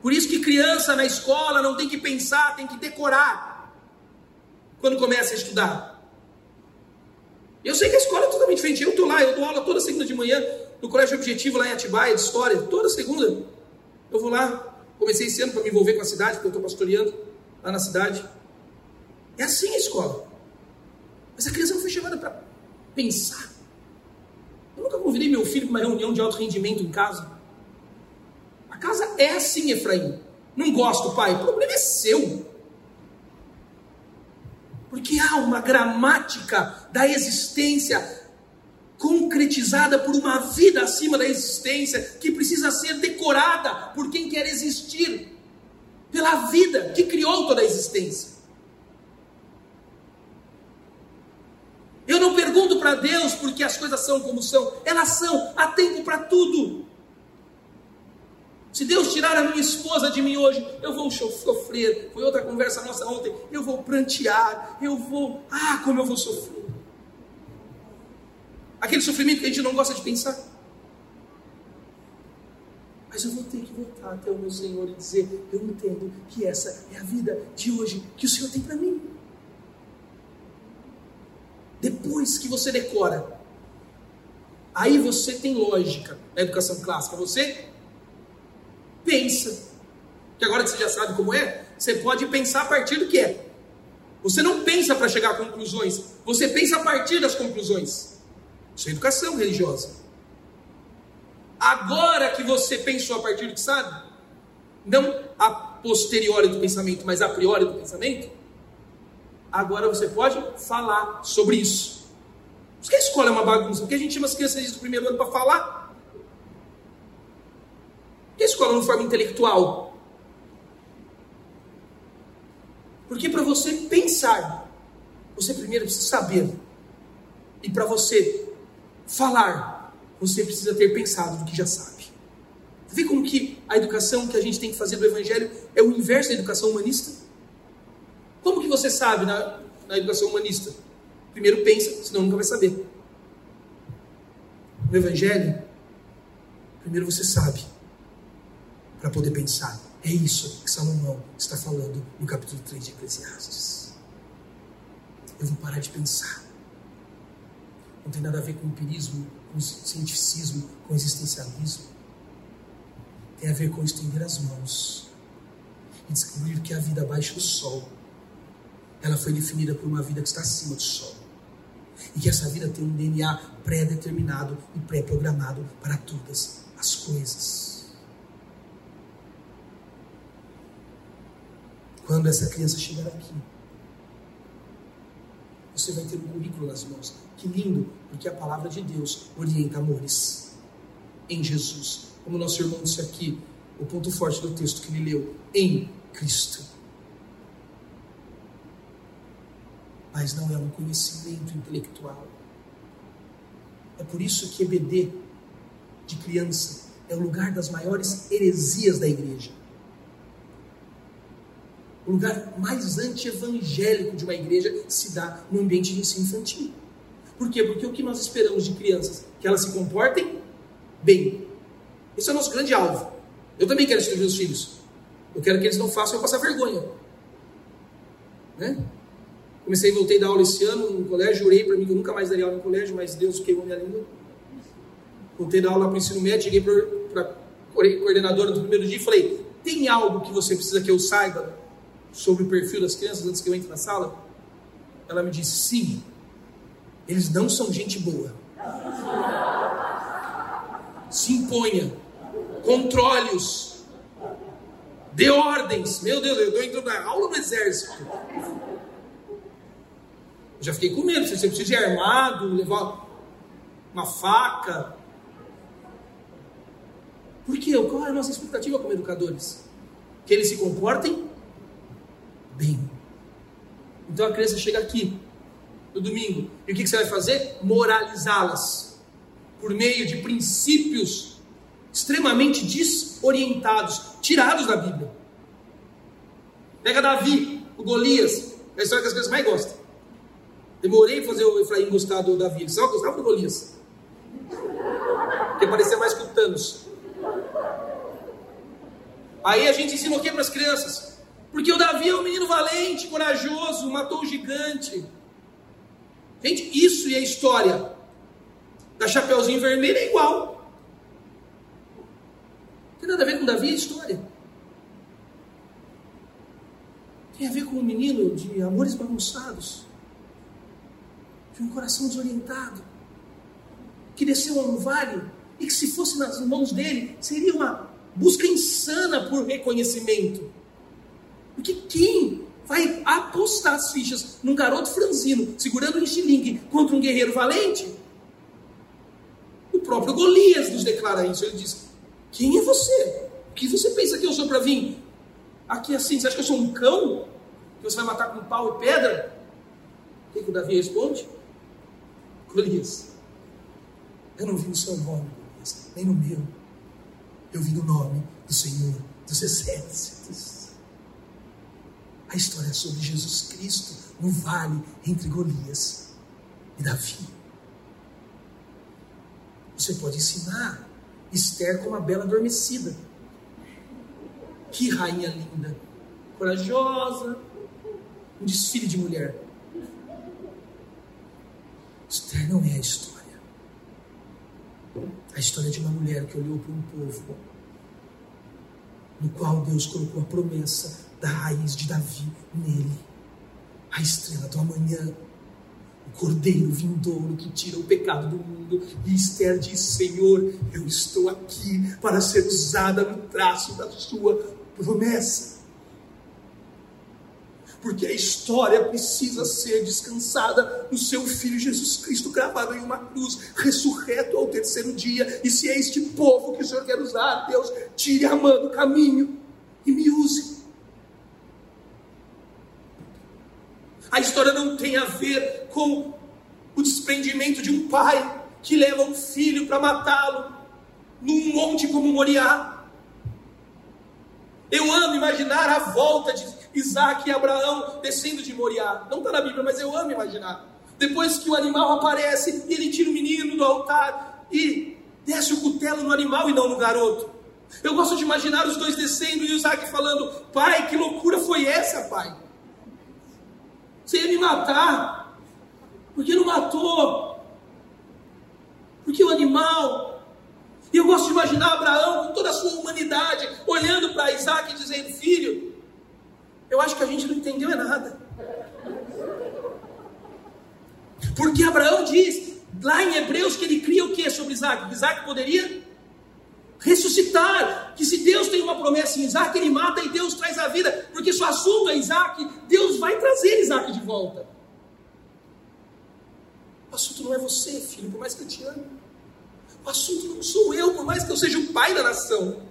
Por isso que criança na escola não tem que pensar, tem que decorar. Quando começa a estudar. Eu sei que a escola é totalmente diferente. Eu estou lá, eu dou aula toda segunda de manhã no Colégio Objetivo, lá em Atibaia, de História. Toda segunda. Eu vou lá. Comecei esse ano para me envolver com a cidade, porque eu estou pastoreando lá na cidade. É assim a escola. Mas a criança não foi chamada para pensar. Eu nunca convidei meu filho para uma reunião de alto rendimento em casa. A casa é assim, Efraim. Não gosto, pai. O problema é seu. Porque há uma gramática da existência concretizada por uma vida acima da existência que precisa ser decorada por quem quer existir, pela vida que criou toda a existência. Eu não pergunto para Deus porque as coisas são como são, elas são, há tempo para tudo. Se Deus tirar a minha esposa de mim hoje, eu vou sofrer. Foi outra conversa nossa ontem. Eu vou prantear. Eu vou. Ah, como eu vou sofrer. Aquele sofrimento que a gente não gosta de pensar. Mas eu vou ter que voltar até o meu Senhor e dizer: Eu entendo que essa é a vida de hoje que o Senhor tem para mim. Depois que você decora, aí você tem lógica na educação clássica. Você pensa. Que agora que você já sabe como é, você pode pensar a partir do que é. Você não pensa para chegar a conclusões, você pensa a partir das conclusões. Isso é educação religiosa. Agora que você pensou a partir do que sabe, não a posteriori do pensamento, mas a priori do pensamento, agora você pode falar sobre isso. Por que a escola é uma bagunça? Porque a gente chama as crianças do primeiro ano para falar. Que a escola não forma intelectual? Porque para você pensar, você primeiro precisa saber. E para você falar, você precisa ter pensado do que já sabe. Vê como que a educação que a gente tem que fazer do Evangelho é o inverso da educação humanista? Como que você sabe na, na educação humanista? Primeiro pensa, senão nunca vai saber. No Evangelho, primeiro você sabe, para poder pensar. É isso que Salomão está falando no capítulo 3 de Eclesiastes. Eu vou parar de pensar. Não tem nada a ver com empirismo, com cientificismo, com existencialismo. Tem a ver com estender as mãos e descobrir que a vida abaixo do sol, ela foi definida por uma vida que está acima do sol. E que essa vida tem um DNA pré-determinado e pré-programado para todas as coisas. Quando essa criança chegar aqui, você vai ter um currículo nas mãos. Que lindo, porque a palavra de Deus orienta amores em Jesus. Como nosso irmão disse aqui, o ponto forte do texto que ele leu, em Cristo. Mas não é um conhecimento intelectual. É por isso que EBD de criança é o lugar das maiores heresias da igreja o lugar mais anti-evangélico de uma igreja se dá no ambiente de ensino infantil. Por quê? Porque o que nós esperamos de crianças? Que elas se comportem bem. Esse é o nosso grande alvo. Eu também quero escrever os filhos. Eu quero que eles não façam eu passar vergonha. Né? Comecei voltei a dar aula esse ano no colégio, jurei para mim que eu nunca mais daria aula no colégio, mas Deus queimou minha língua. Voltei a dar aula para o ensino médio, cheguei para a coordenadora do primeiro dia e falei: tem algo que você precisa que eu saiba sobre o perfil das crianças antes que eu entre na sala? Ela me disse: sim, eles não são gente boa. Se imponha, controle-os, dê ordens. Meu Deus, eu entrando na aula do exército. Eu já fiquei com medo. Se você precisa ir armado, levar uma faca. Por quê? Qual é a nossa expectativa como educadores? Que eles se comportem bem. Então a criança chega aqui no domingo e o que você vai fazer? Moralizá-las por meio de princípios extremamente desorientados, tirados da Bíblia. Pega Davi, o Golias, é a história que as crianças mais gostam. Demorei para fazer o Efraim gostar do Davi, só gostava do Golias. Porque parecia mais com Thanos. Aí a gente ensina o que para as crianças? Porque o Davi é um menino valente, corajoso, matou o gigante. Gente, isso e a história da Chapeuzinho Vermelho é igual. Não tem nada a ver com Davi, é história. Tem a ver com um menino de amores bagunçados, de um coração desorientado, que desceu a um vale e que, se fosse nas mãos dele, seria uma busca insana por reconhecimento. Porque quem vai apostar as fichas num garoto franzino segurando um estilingue contra um guerreiro valente? O próprio Golias nos declara isso. Ele diz: Quem é você? O que você pensa que eu sou para vir aqui assim? Você acha que eu sou um cão? Que você vai matar com pau e pedra? O que, que o Davi responde? Golias, eu não vi no seu nome, Golias, nem no meu. Eu vi no nome do Senhor dos Exércitos. A história é sobre Jesus Cristo no vale entre Golias e Davi. Você pode ensinar Esther como uma bela adormecida. Que rainha linda, corajosa, um desfile de mulher. Esther não é a história. A história de uma mulher que olhou para um povo no qual Deus colocou a promessa da raiz de Davi nele. a estrela do amanhã, o cordeiro vindouro que tira o pecado do mundo. E Esther diz: Senhor, eu estou aqui para ser usada no traço da sua promessa. Porque a história precisa ser descansada no seu Filho Jesus Cristo, gravado em uma cruz, ressurreto ao terceiro dia. E se é este povo que o Senhor quer usar, Deus, tire a mão do caminho e me use. A história não tem a ver com o desprendimento de um pai que leva um filho para matá-lo num monte como Moriá. Eu amo imaginar a volta de Isaac e Abraão descendo de Moriá. Não está na Bíblia, mas eu amo imaginar. Depois que o animal aparece, ele tira o menino do altar e desce o cutelo no animal e não no garoto. Eu gosto de imaginar os dois descendo e Isaac falando: Pai, que loucura foi essa, pai? Você ia me matar. Por que não matou? Porque o animal. E eu gosto de imaginar Abraão com toda a sua humanidade, olhando para Isaac e dizendo: Filho, eu acho que a gente não entendeu é nada. Porque Abraão diz lá em Hebreus que ele cria o que sobre Isaac? Isaac poderia ressuscitar. Que se Deus tem uma promessa em Isaac, ele mata e Deus traz a vida. Porque se o assunto é Isaac, Deus vai trazer Isaac de volta. O assunto não é você, filho, por mais que eu te ame. O assunto não sou eu, por mais que eu seja o pai da nação.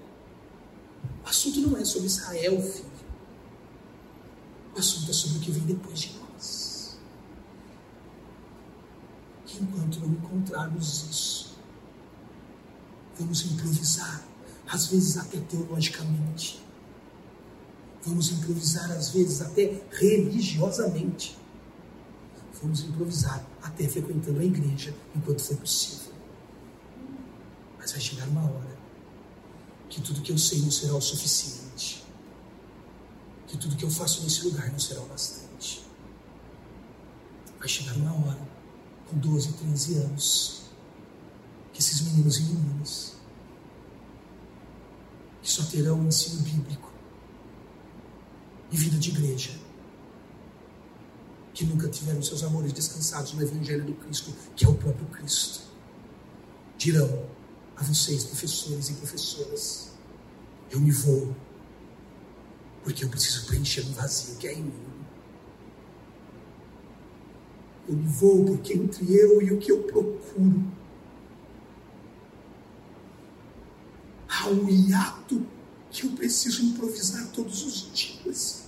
O assunto não é sobre Israel, filho. O assunto é sobre o que vem depois de nós. Enquanto não encontrarmos isso, vamos improvisar, às vezes até teologicamente. Vamos improvisar, às vezes até religiosamente. Vamos improvisar até frequentando a igreja enquanto for possível. Mas vai chegar uma hora que tudo que eu sei não será o suficiente que tudo que eu faço nesse lugar não será o bastante. Vai chegar uma hora, com 12, 13 anos, que esses meninos e meninas, que só terão ensino bíblico e vida de igreja, que nunca tiveram seus amores descansados no Evangelho do Cristo, que é o próprio Cristo, dirão a vocês, professores e professoras: Eu me vou porque eu preciso preencher um vazio que é em mim. Eu me vou porque entre eu e o que eu procuro um hiato que eu preciso improvisar todos os dias.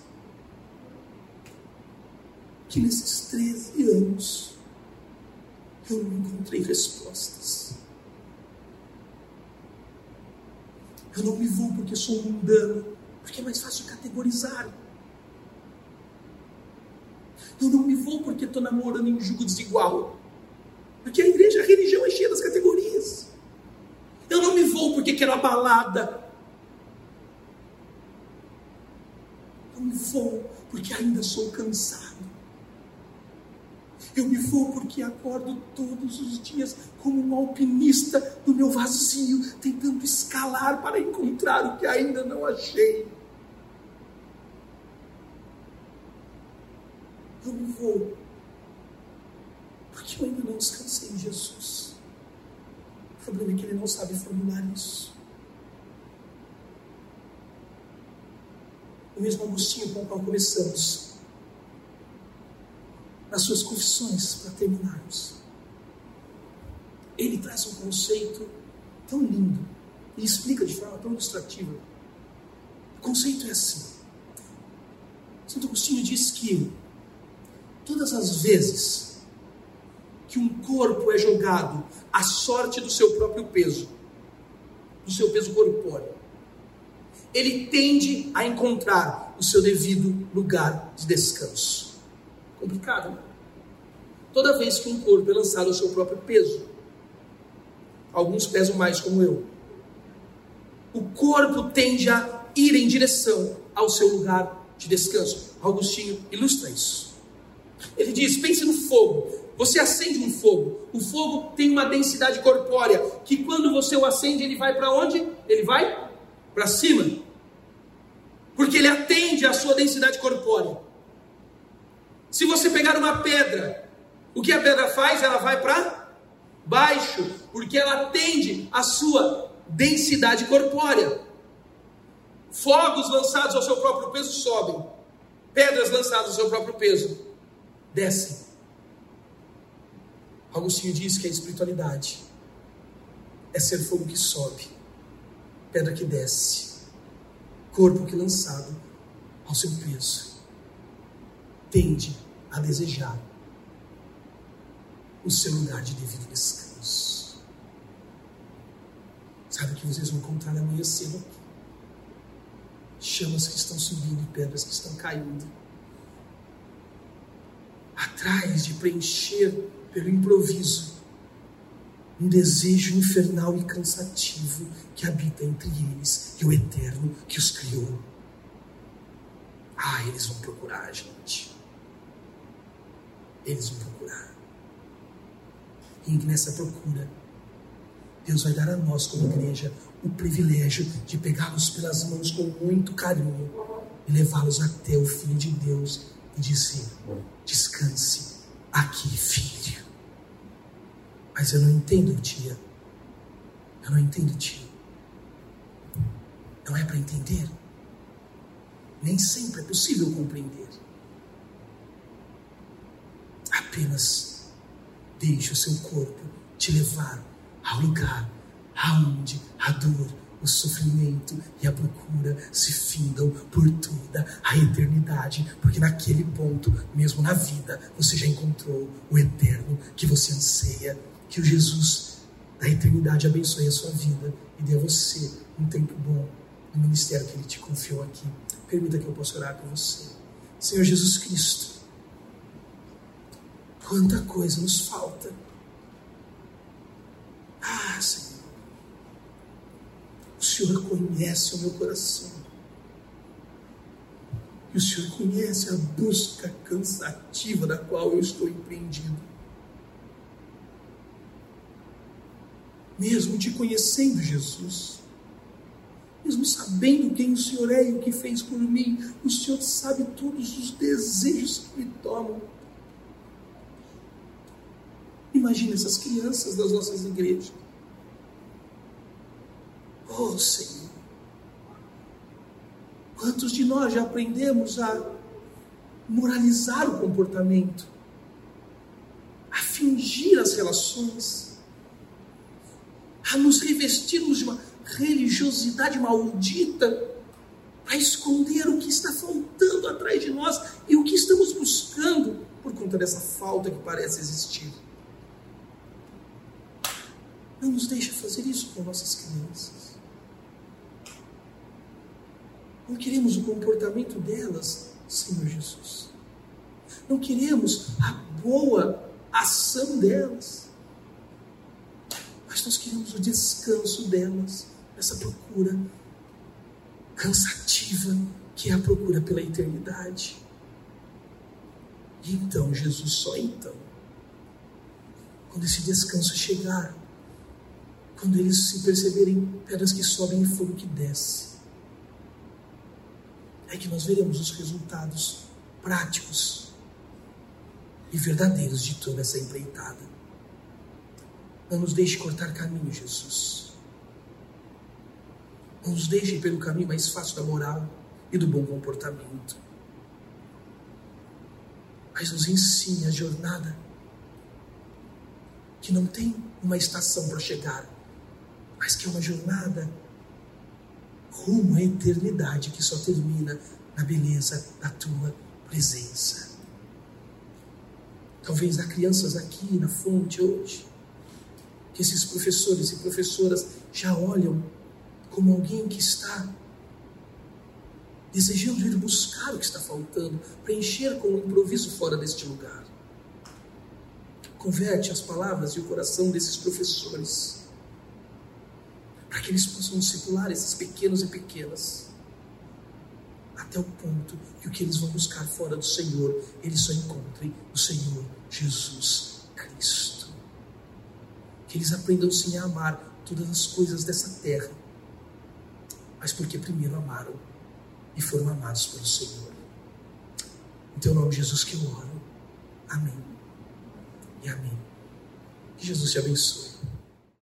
Que nesses 13 anos eu não encontrei respostas. Eu não me vou porque sou mundano porque é mais fácil categorizar. Eu não me vou porque estou namorando em um jugo desigual. Porque a igreja, a religião é cheia das categorias. Eu não me vou porque quero a balada. Eu me vou porque ainda sou cansado. Eu me vou porque acordo todos os dias como um alpinista no meu vazio, tentando escalar para encontrar o que ainda não achei. eu não vou. Porque eu ainda não descansei em Jesus. Problema é que ele não sabe formular isso. O mesmo Agostinho com o qual começamos. Nas suas confissões, para terminarmos. Ele traz um conceito tão lindo e explica de forma tão ilustrativa. O conceito é assim. Santo Agostinho diz que Todas as vezes que um corpo é jogado à sorte do seu próprio peso, do seu peso corpóreo, ele tende a encontrar o seu devido lugar de descanso. Complicado, né? Toda vez que um corpo é lançado ao seu próprio peso, alguns pesam mais como eu, o corpo tende a ir em direção ao seu lugar de descanso. Augustinho ilustra isso. Ele diz: pense no fogo. Você acende um fogo. O fogo tem uma densidade corpórea que quando você o acende, ele vai para onde? Ele vai para cima. Porque ele atende à sua densidade corpórea. Se você pegar uma pedra, o que a pedra faz? Ela vai para baixo, porque ela atende a sua densidade corpórea. Fogos lançados ao seu próprio peso sobem, pedras lançadas ao seu próprio peso descem. Agostinho diz que a espiritualidade é ser fogo que sobe, pedra que desce, corpo que lançado ao seu peso tende a desejar o seu lugar de devido descanso. Sabe o que vocês vão encontrar amanhã cedo aqui? Chamas que estão subindo pedras que estão caindo. Atrás de preencher pelo improviso um desejo infernal e cansativo que habita entre eles e o eterno que os criou. Ah, eles vão procurar a gente. Eles vão procurar. E nessa procura, Deus vai dar a nós, como igreja, o privilégio de pegá-los pelas mãos com muito carinho e levá-los até o Filho de Deus e dizer: Descanse aqui, filho. Mas eu não entendo, tia. Eu não entendo, tia. Não é para entender. Nem sempre é possível compreender. Apenas deixe o seu corpo te levar ao lugar aonde a dor, o sofrimento e a procura se findam por toda a eternidade, porque naquele ponto, mesmo na vida, você já encontrou o eterno que você anseia. Que o Jesus da eternidade abençoe a sua vida e dê a você um tempo bom no ministério que Ele te confiou aqui. Permita que eu possa orar com você. Senhor Jesus Cristo, quanta coisa nos falta. Ah, Senhor, o Senhor conhece o meu coração. E o Senhor conhece a busca cansativa da qual eu estou empreendido. Mesmo te conhecendo, Jesus, mesmo sabendo quem o Senhor é e o que fez por mim, o Senhor sabe todos os desejos que me tomam. Imagina essas crianças das nossas igrejas. Oh Senhor, quantos de nós já aprendemos a moralizar o comportamento, a fingir as relações, a nos revestirmos de uma religiosidade maldita para esconder o que está faltando atrás de nós e o que estamos buscando por conta dessa falta que parece existir. Não nos deixe fazer isso com nossas crianças. Não queremos o comportamento delas, Senhor Jesus. Não queremos a boa ação delas. Mas nós queremos o descanso delas essa procura cansativa que é a procura pela eternidade. E então, Jesus, só então, quando esse descanso chegar, quando eles se perceberem pedras que sobem e fogo que desce, é que nós veremos os resultados práticos e verdadeiros de toda essa empreitada. Não nos deixe cortar caminho, Jesus. Não nos deixe pelo caminho mais fácil da moral e do bom comportamento. Mas nos ensine a jornada que não tem uma estação para chegar, mas que é uma jornada rumo à eternidade que só termina na beleza da tua presença. Talvez há crianças aqui na fonte hoje, que esses professores e professoras já olham como alguém que está desejando ir buscar o que está faltando, preencher com o improviso fora deste lugar. Converte as palavras e o coração desses professores, para que eles possam discipular esses pequenos e pequenas, até o ponto que o que eles vão buscar fora do Senhor, eles só encontrem o Senhor Jesus Cristo. Que eles aprendam sim a amar todas as coisas dessa terra mas porque primeiro amaram e foram amados pelo Senhor. Em teu nome, Jesus, que eu oro. Amém. E amém. Que Jesus te abençoe.